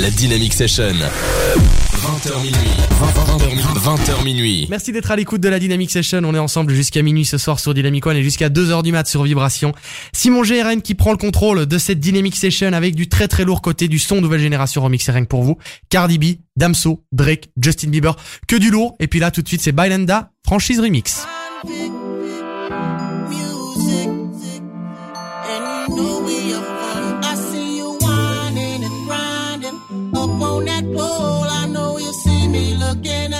La Dynamic Session. 20h minuit. 20h minuit. Merci d'être à l'écoute de la Dynamic Session. On est ensemble jusqu'à minuit ce soir sur Dynamic One et jusqu'à 2h du mat sur Vibration. Simon GRN qui prend le contrôle de cette Dynamic Session avec du très très lourd côté du son nouvelle génération remix rien que pour vous. Cardi B, Damso, Drake, Justin Bieber, que du lourd. Et puis là tout de suite c'est Bylanda, franchise remix. The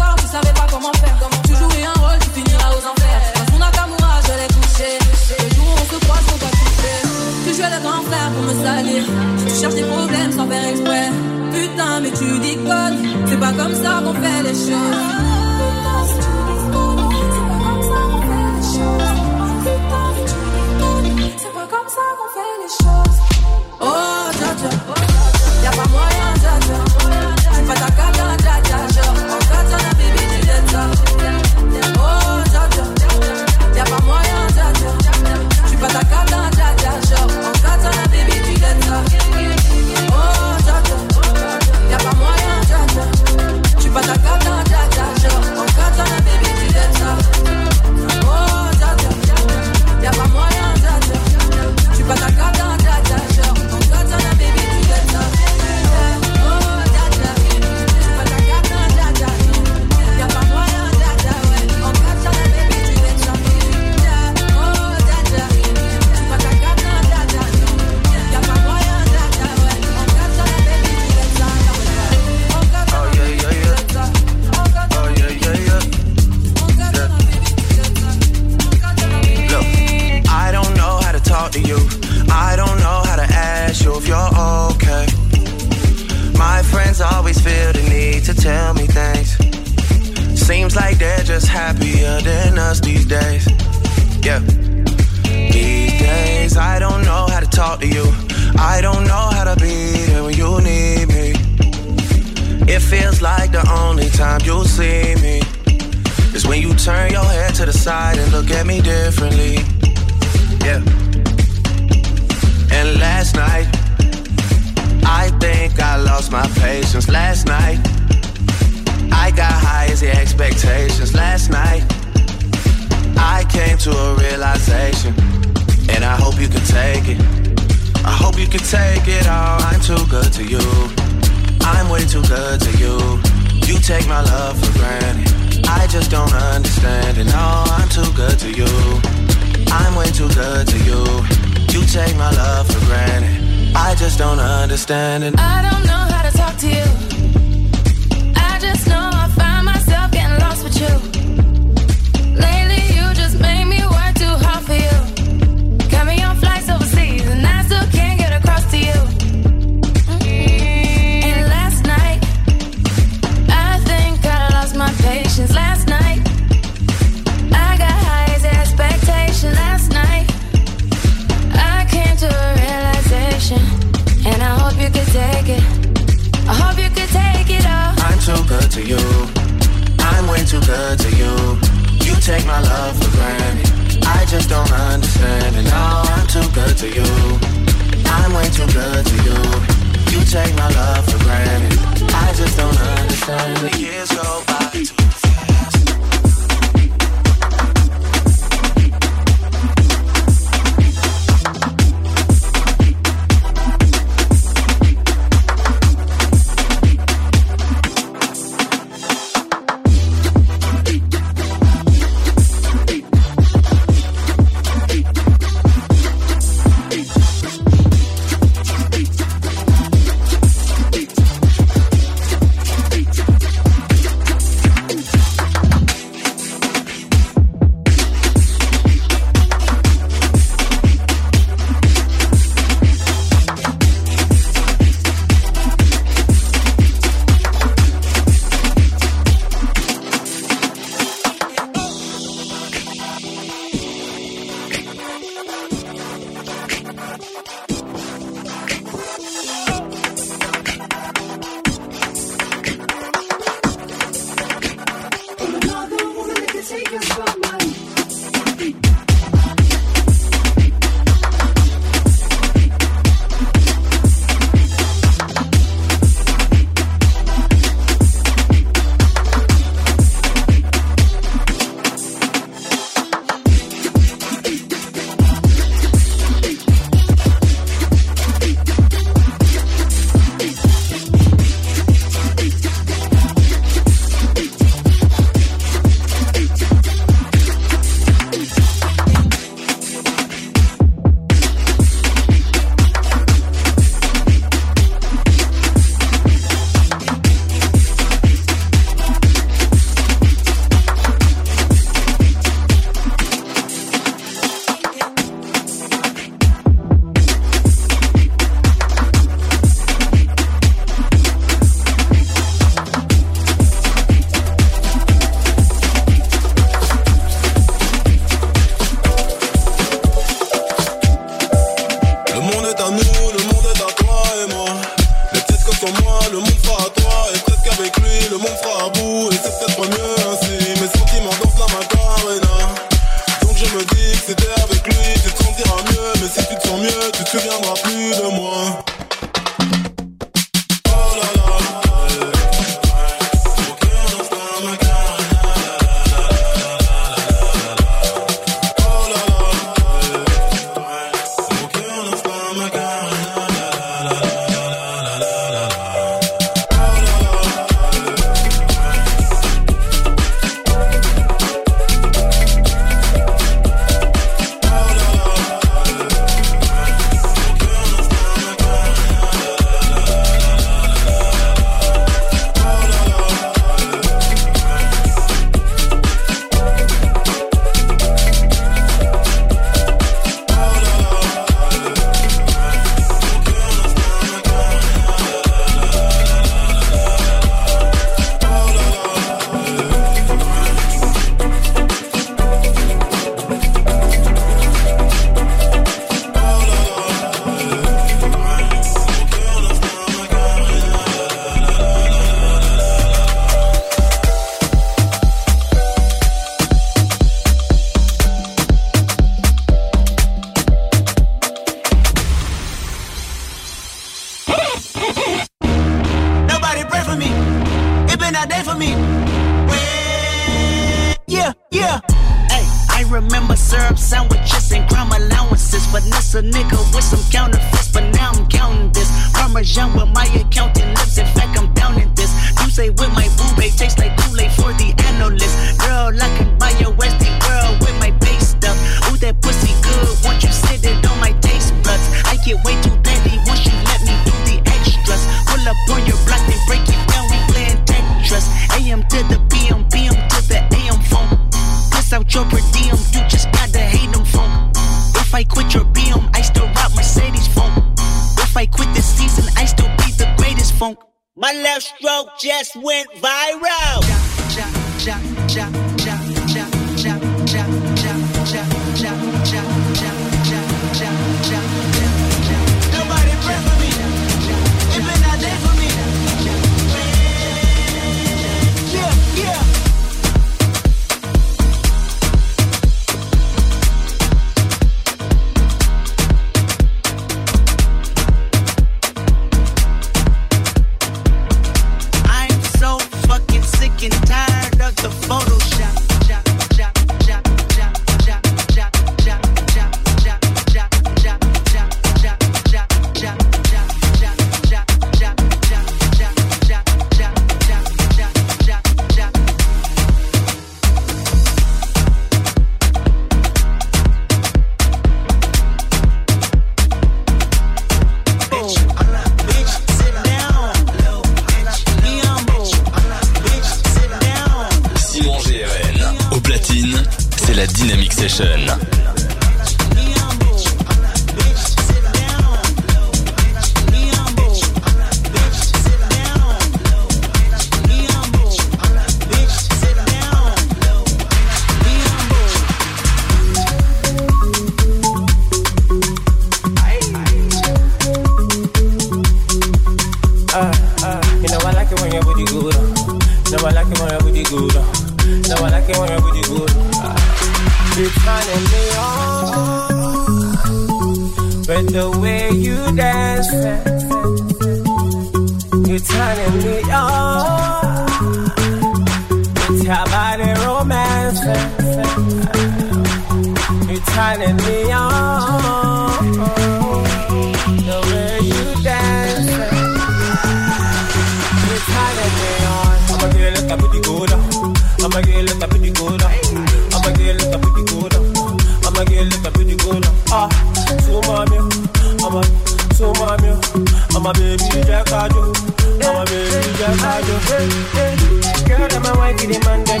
I don't. Oh, Girl, wife, demand them.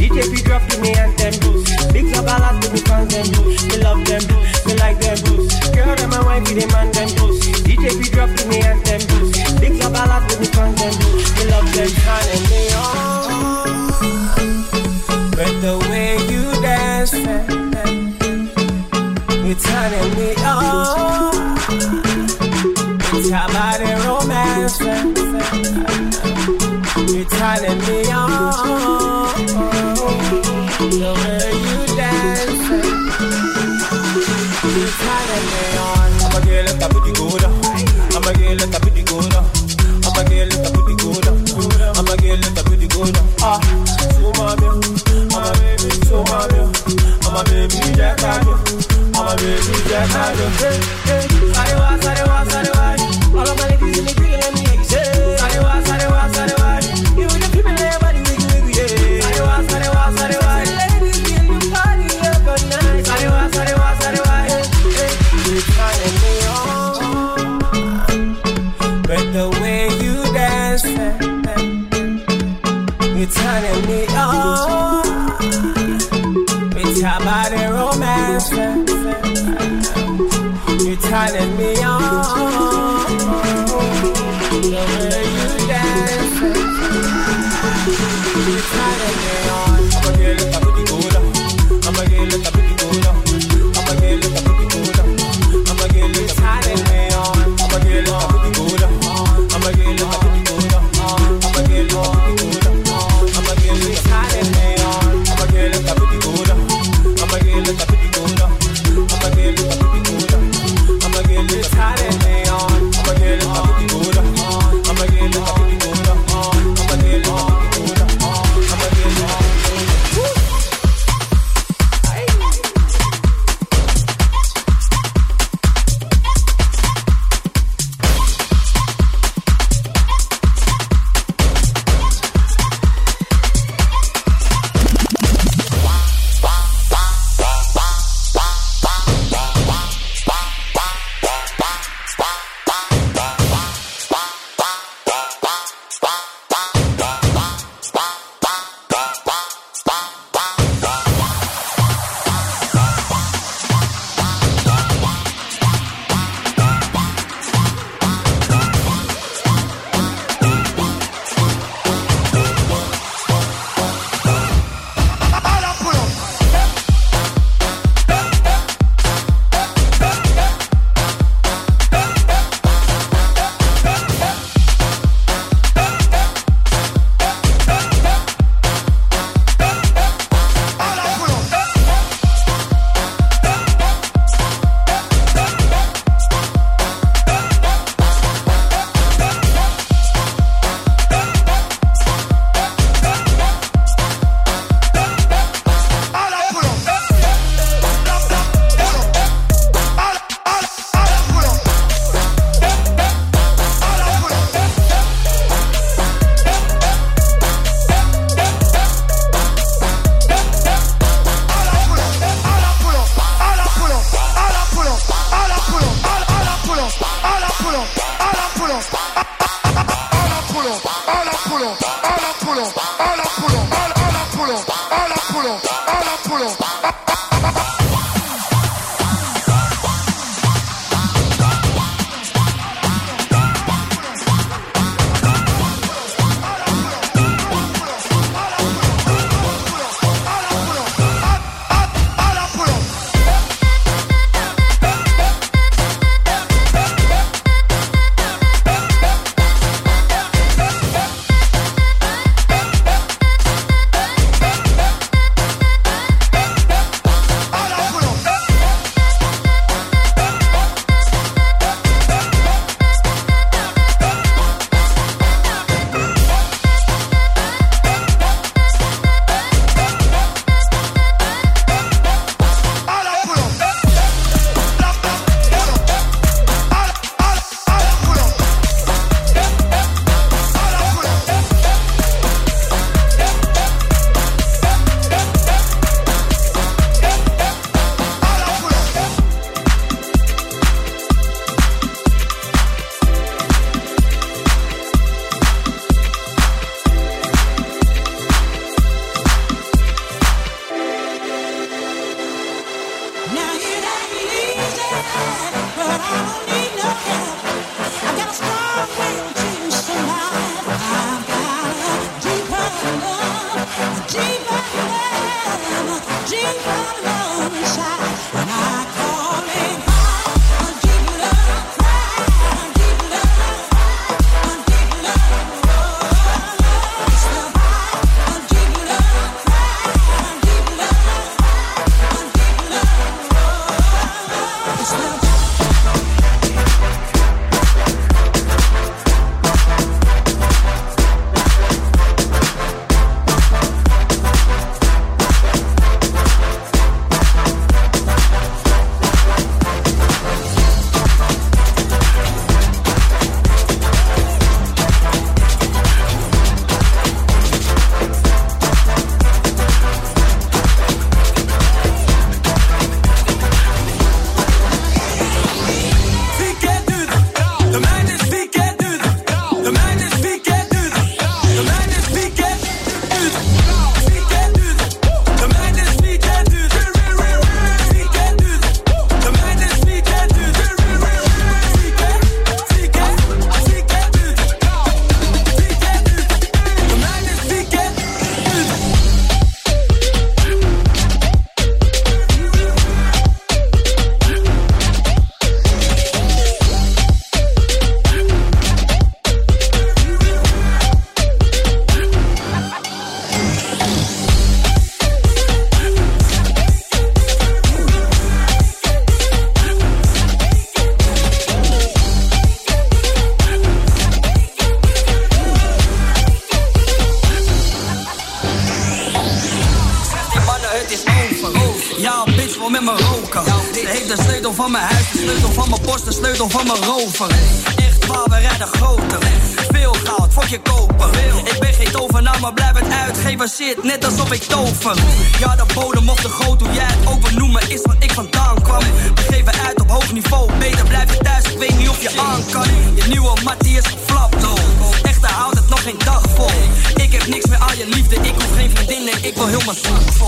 DJ me and them. Big to me them. Me love them me like them. Girl, wife, demand them calling me on. The way you dance, you calling me on. I'm a girl that's a pretty good. I'm a girl that's a pretty good. I'm a girl that's a pretty good. I'm a girl that's a pretty good. Ah, so I'm a baby, so I'm a baby, I'm a baby, I'm a baby.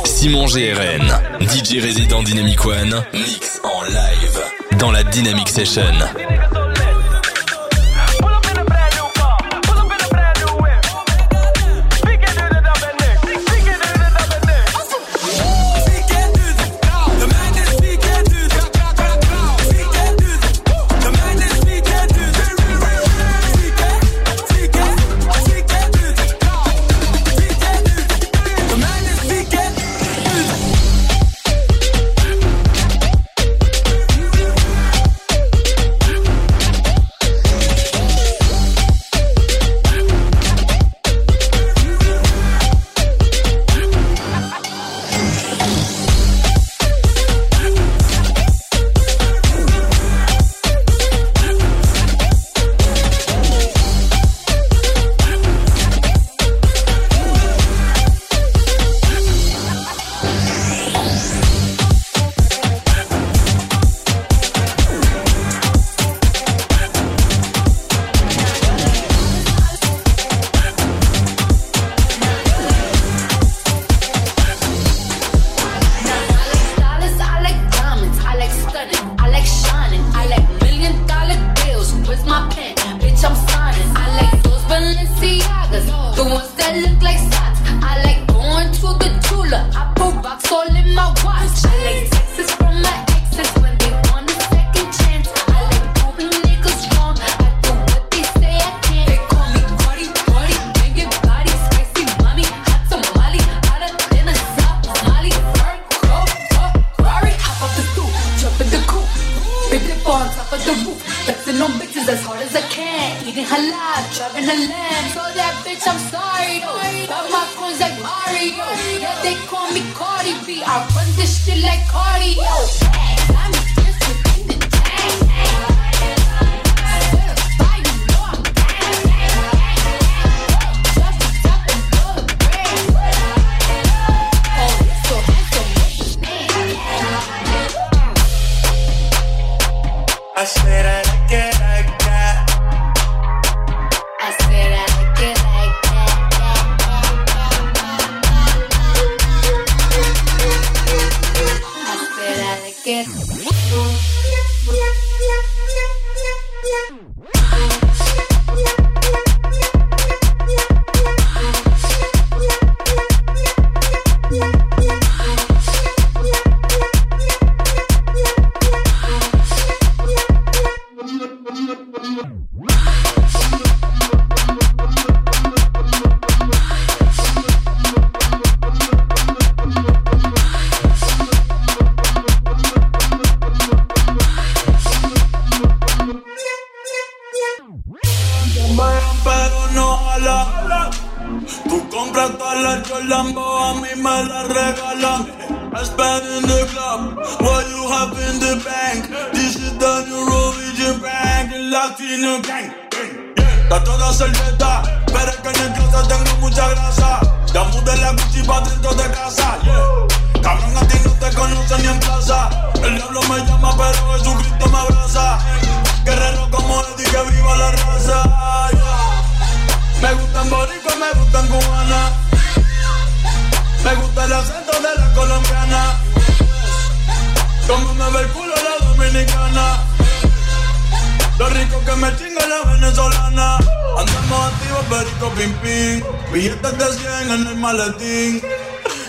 Simon GRN, DJ Resident Dynamic One, mix en live. Dans la Dynamic Session. in the land, So that bitch, I'm sorry. Got my coins like Mario. Yeah, they call me Cardi B. I run this shit like cardio. pim pim. Billetes de 100 en el maletín.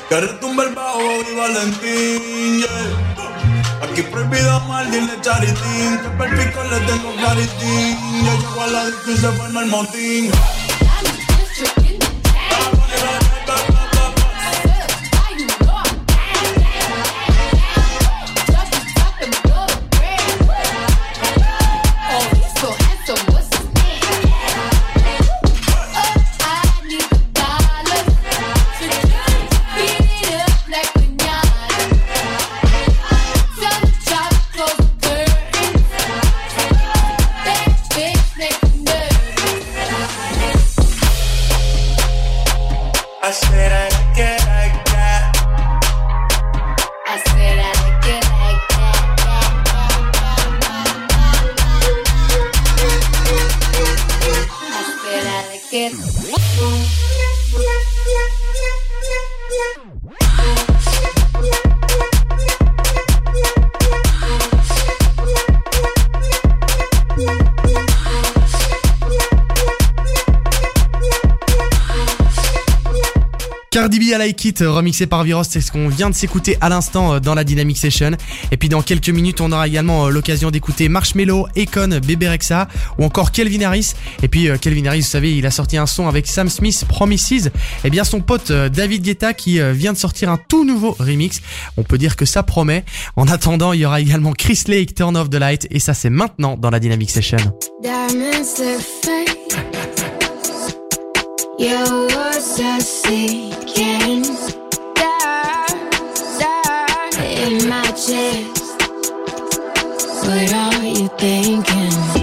Que retumba el bajo y Valentín. Yeah. Aquí prohibido mal, dile charitín. Que perpico le tengo claritín. Yo llego a la disco y se forma el motín. Euh, remixé par Viros, c'est ce qu'on vient de s'écouter à l'instant euh, dans la Dynamic Session. Et puis dans quelques minutes, on aura également euh, l'occasion d'écouter Marshmello, Econ, Bébé Rexa ou encore Kelvin Harris. Et puis Kelvin Harris, vous savez, il a sorti un son avec Sam Smith, Promises. Et bien son pote David Guetta qui vient de sortir un tout nouveau remix. On peut dire que ça promet. En attendant, il y aura également Chris Lake, Turn Off the Light. Et ça, c'est maintenant dans la Dynamic Session. in my chest. What are you thinking?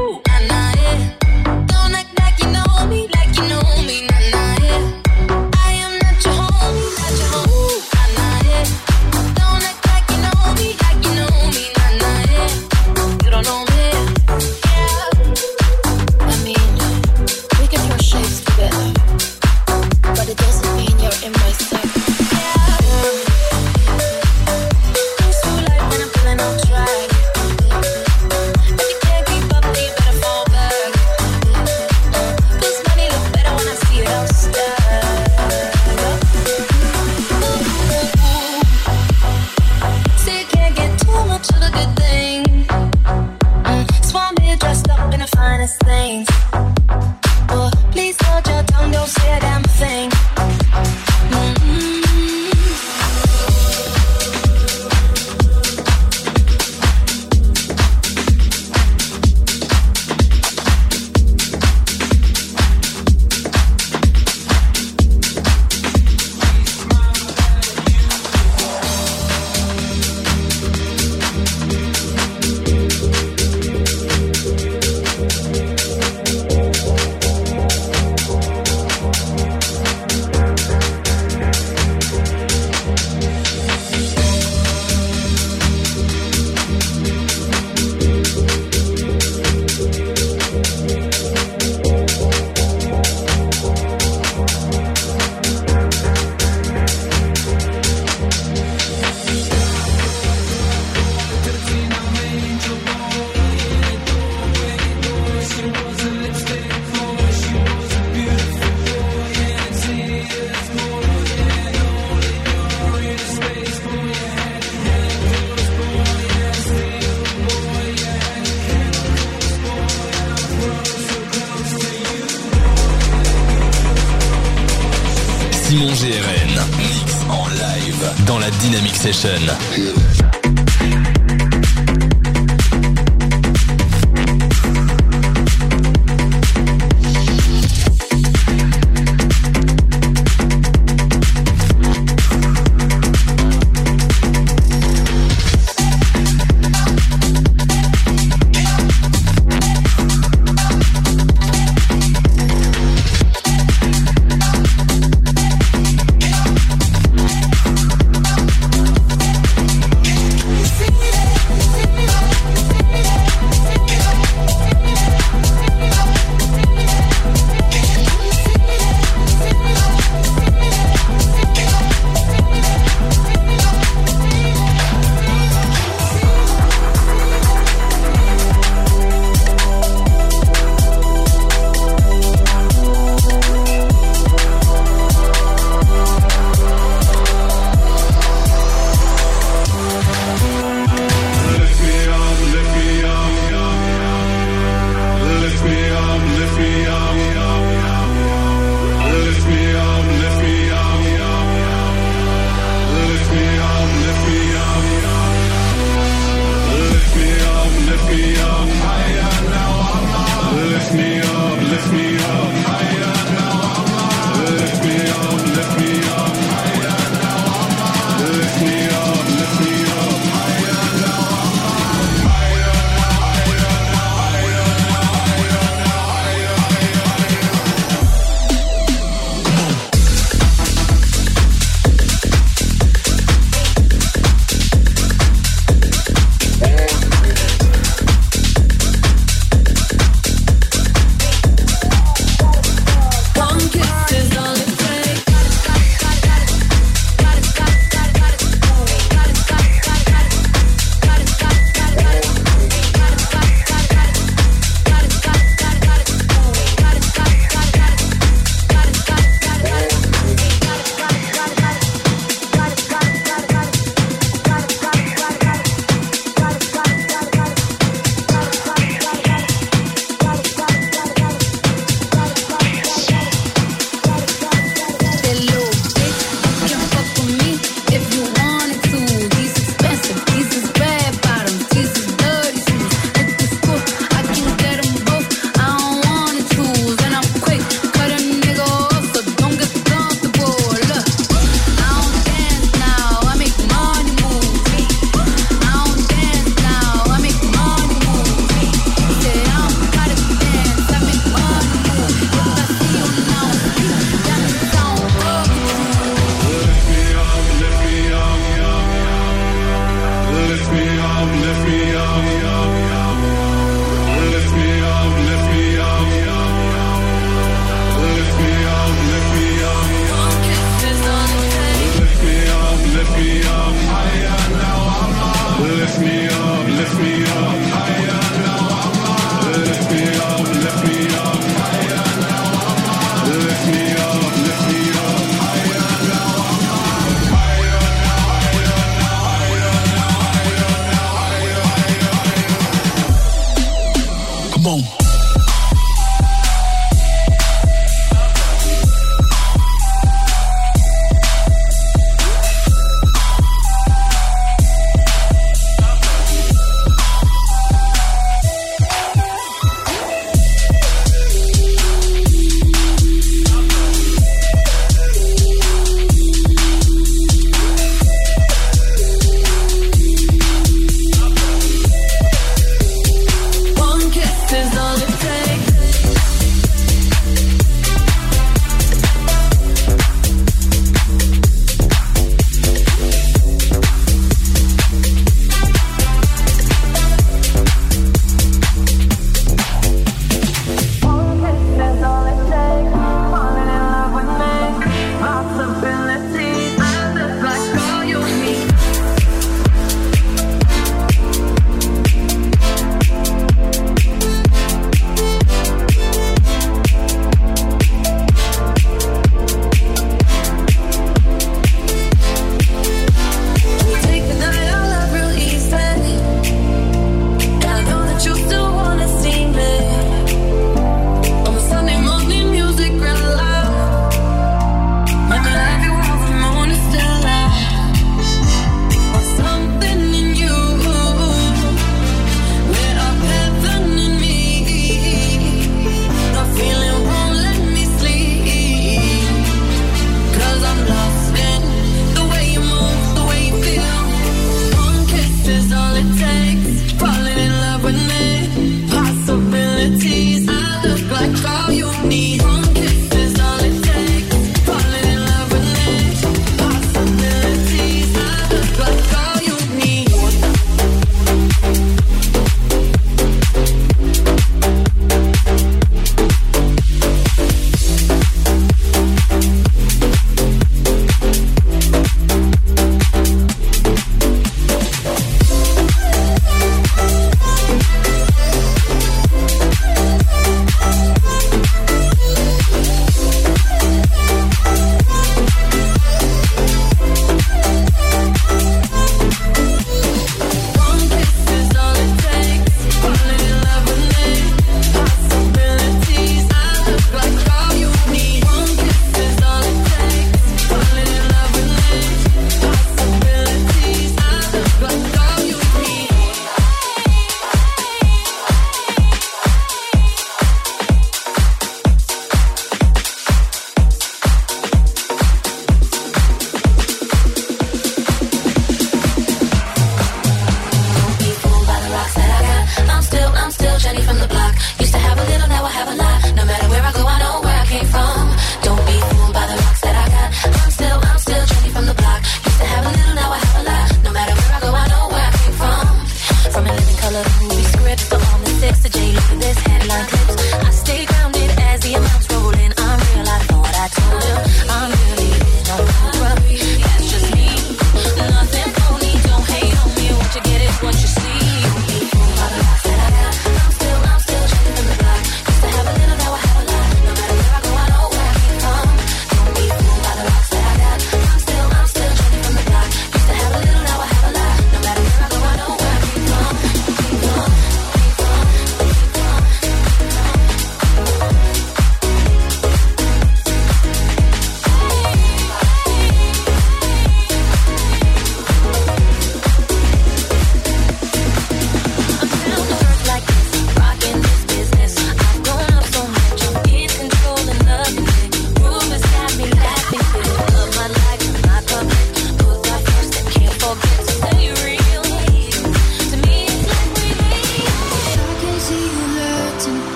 Session. Dynamic Session. One kiss is all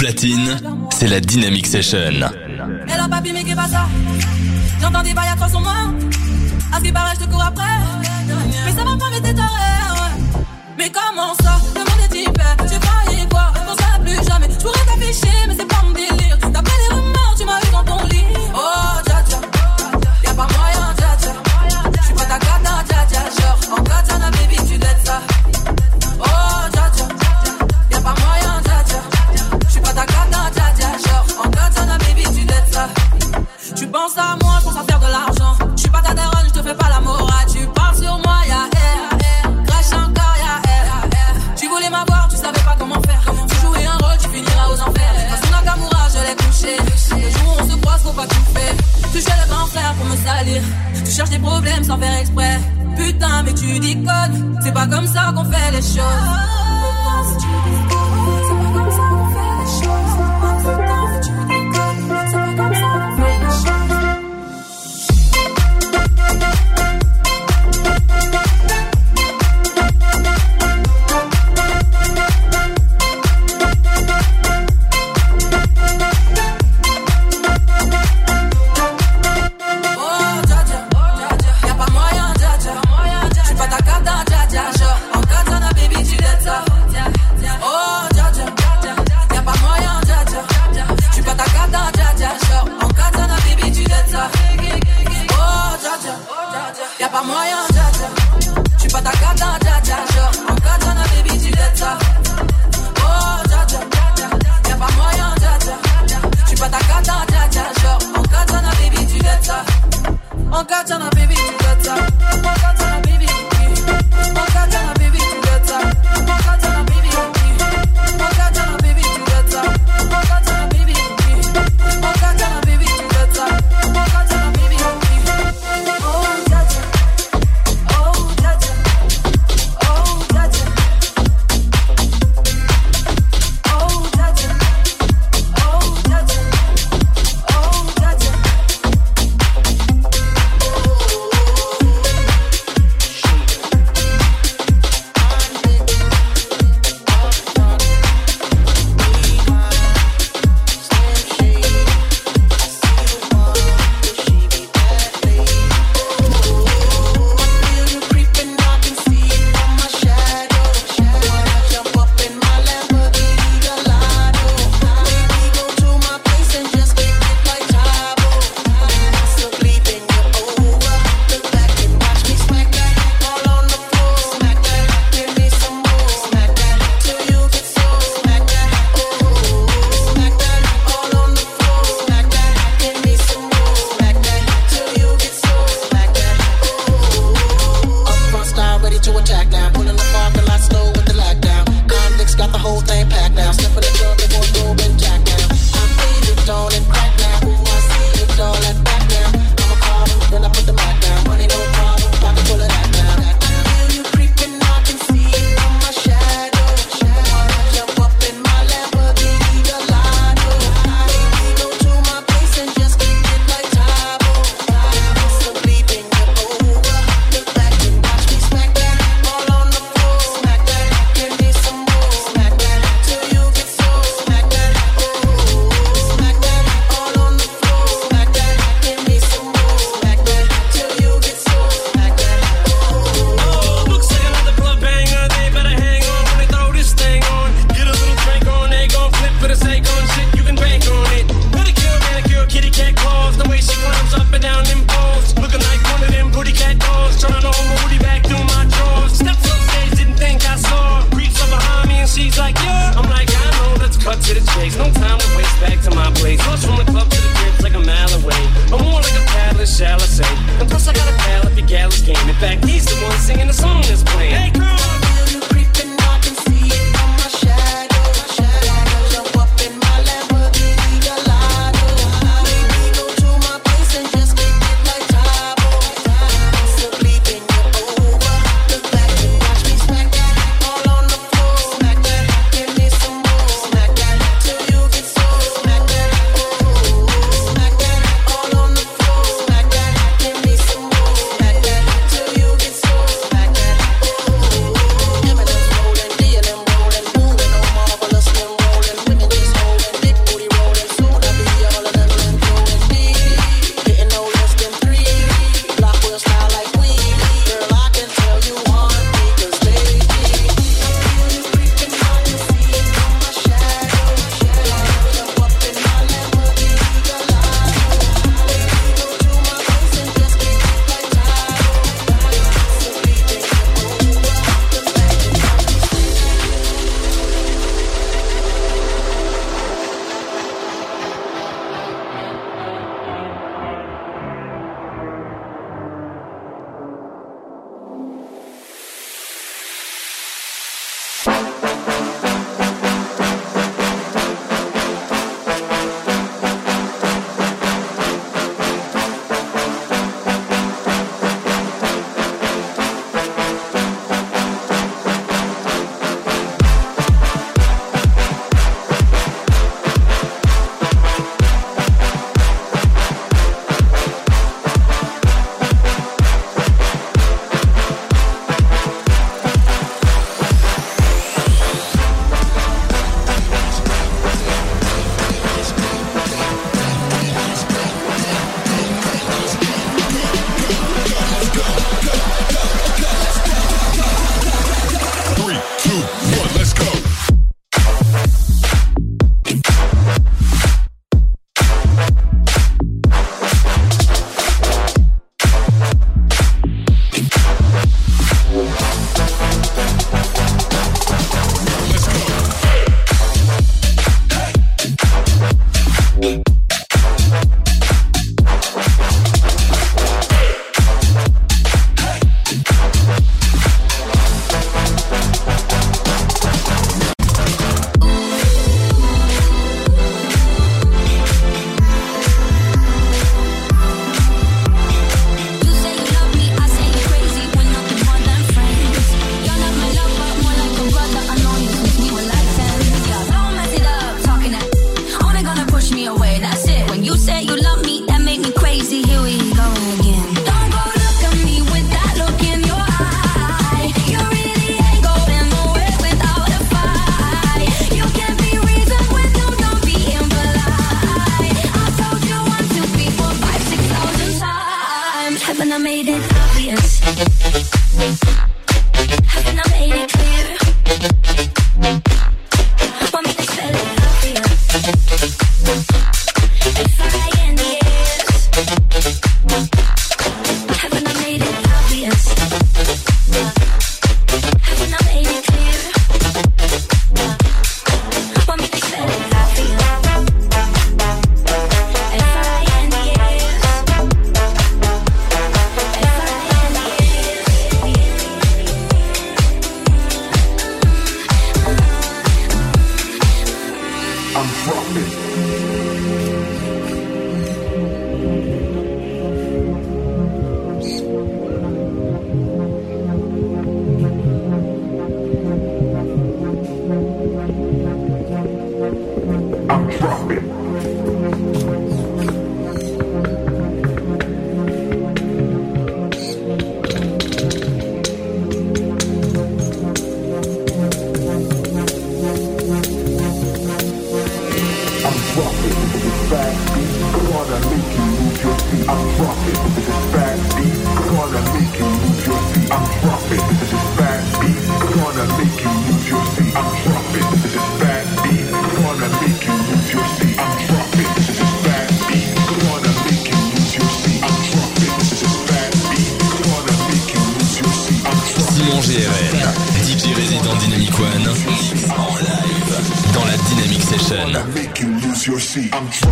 platine, c'est la Dynamic Session. Elle a papy mais qu'est pas ça. J'entends des bails à 300 moi À ce qui paraît je te cours après. Mais ça va pas mais t'es taré Mais comment ça? Le monde est Tu croyais quoi? Qu'on serait plus jamais. Je pourrais t'afficher mais c'est seat. I'm dropping.